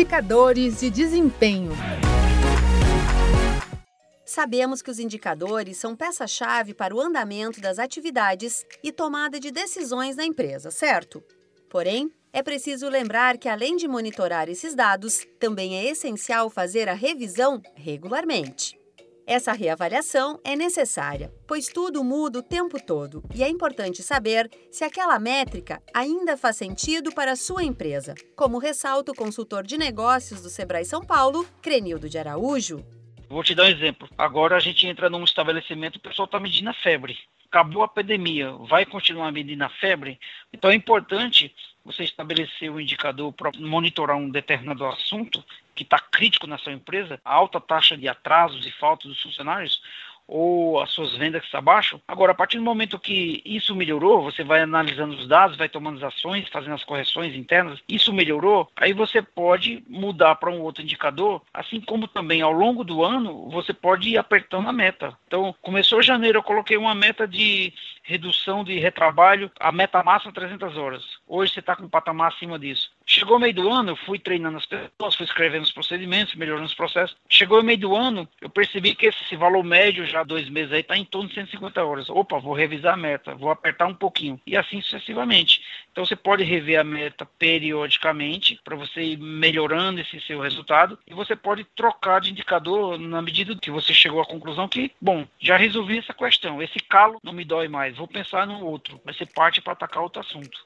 Indicadores de desempenho. Sabemos que os indicadores são peça-chave para o andamento das atividades e tomada de decisões na empresa, certo? Porém, é preciso lembrar que, além de monitorar esses dados, também é essencial fazer a revisão regularmente. Essa reavaliação é necessária, pois tudo muda o tempo todo e é importante saber se aquela métrica ainda faz sentido para a sua empresa, como ressalta o consultor de negócios do Sebrae São Paulo, Crenildo de Araújo. Vou te dar um exemplo. Agora a gente entra num estabelecimento e o pessoal está medindo a febre. Acabou a pandemia, vai continuar medindo a febre? Então é importante você estabelecer o um indicador para monitorar um determinado assunto que está crítico na sua empresa, a alta taxa de atrasos e faltas dos funcionários, ou as suas vendas abaixo. Agora, a partir do momento que isso melhorou, você vai analisando os dados, vai tomando as ações, fazendo as correções internas, isso melhorou, aí você pode mudar para um outro indicador, assim como também ao longo do ano você pode ir apertando a meta. Então, começou janeiro, eu coloquei uma meta de redução de retrabalho, a meta máxima 300 horas. Hoje você está com um patamar acima disso. Chegou meio do ano, eu fui treinando as pessoas, fui escrevendo os procedimentos, melhorando os processos. Chegou meio do ano, eu percebi que esse valor médio, já dois meses aí, está em torno de 150 horas. Opa, vou revisar a meta, vou apertar um pouquinho. E assim sucessivamente. Então você pode rever a meta periodicamente para você ir melhorando esse seu resultado. E você pode trocar de indicador na medida que você chegou à conclusão que, bom, já resolvi essa questão. Esse calo não me dói mais. Vou pensar no outro. Vai ser parte para atacar outro assunto.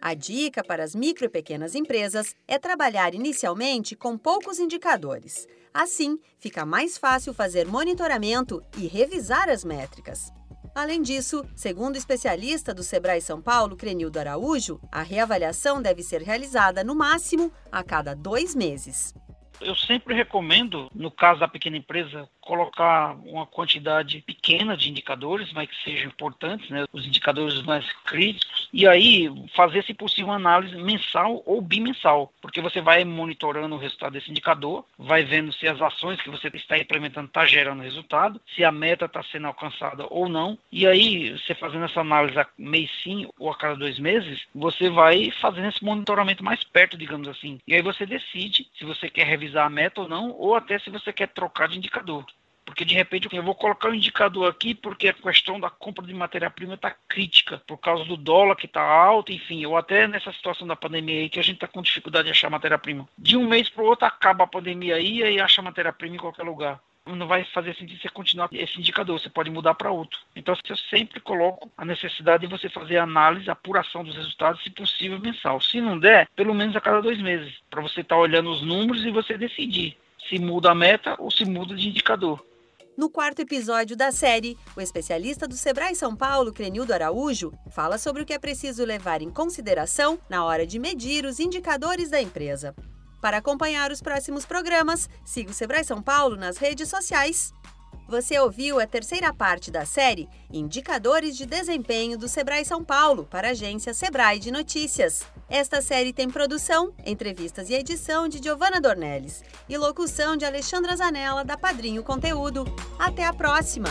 A dica para as micro e pequenas empresas é trabalhar inicialmente com poucos indicadores. Assim, fica mais fácil fazer monitoramento e revisar as métricas. Além disso, segundo o especialista do Sebrae São Paulo, Crenildo Araújo, a reavaliação deve ser realizada no máximo a cada dois meses. Eu sempre recomendo, no caso da pequena empresa, colocar uma quantidade pequena de indicadores, mas que sejam importantes, né, os indicadores mais críticos, e aí fazer, se possível, uma análise mensal ou bimensal, porque você vai monitorando o resultado desse indicador, vai vendo se as ações que você está implementando estão tá gerando resultado, se a meta está sendo alcançada ou não, e aí você fazendo essa análise a mês sim ou a cada dois meses, você vai fazendo esse monitoramento mais perto, digamos assim, e aí você decide se você quer revisar a meta ou não, ou até se você quer trocar de indicador. Porque de repente eu vou colocar um indicador aqui porque a questão da compra de matéria-prima está crítica, por causa do dólar que está alto, enfim, ou até nessa situação da pandemia aí que a gente está com dificuldade de achar matéria-prima. De um mês para o outro acaba a pandemia aí e acha matéria-prima em qualquer lugar não vai fazer sentido você continuar esse indicador, você pode mudar para outro. Então, eu sempre coloco a necessidade de você fazer análise, apuração dos resultados, se possível, mensal. Se não der, pelo menos a cada dois meses, para você estar tá olhando os números e você decidir se muda a meta ou se muda de indicador. No quarto episódio da série, o especialista do Sebrae São Paulo, Crenildo Araújo, fala sobre o que é preciso levar em consideração na hora de medir os indicadores da empresa. Para acompanhar os próximos programas, siga o Sebrae São Paulo nas redes sociais. Você ouviu a terceira parte da série Indicadores de Desempenho do Sebrae São Paulo para a agência Sebrae de Notícias. Esta série tem produção, entrevistas e edição de Giovanna Dornelles e locução de Alexandra Zanella da Padrinho Conteúdo. Até a próxima!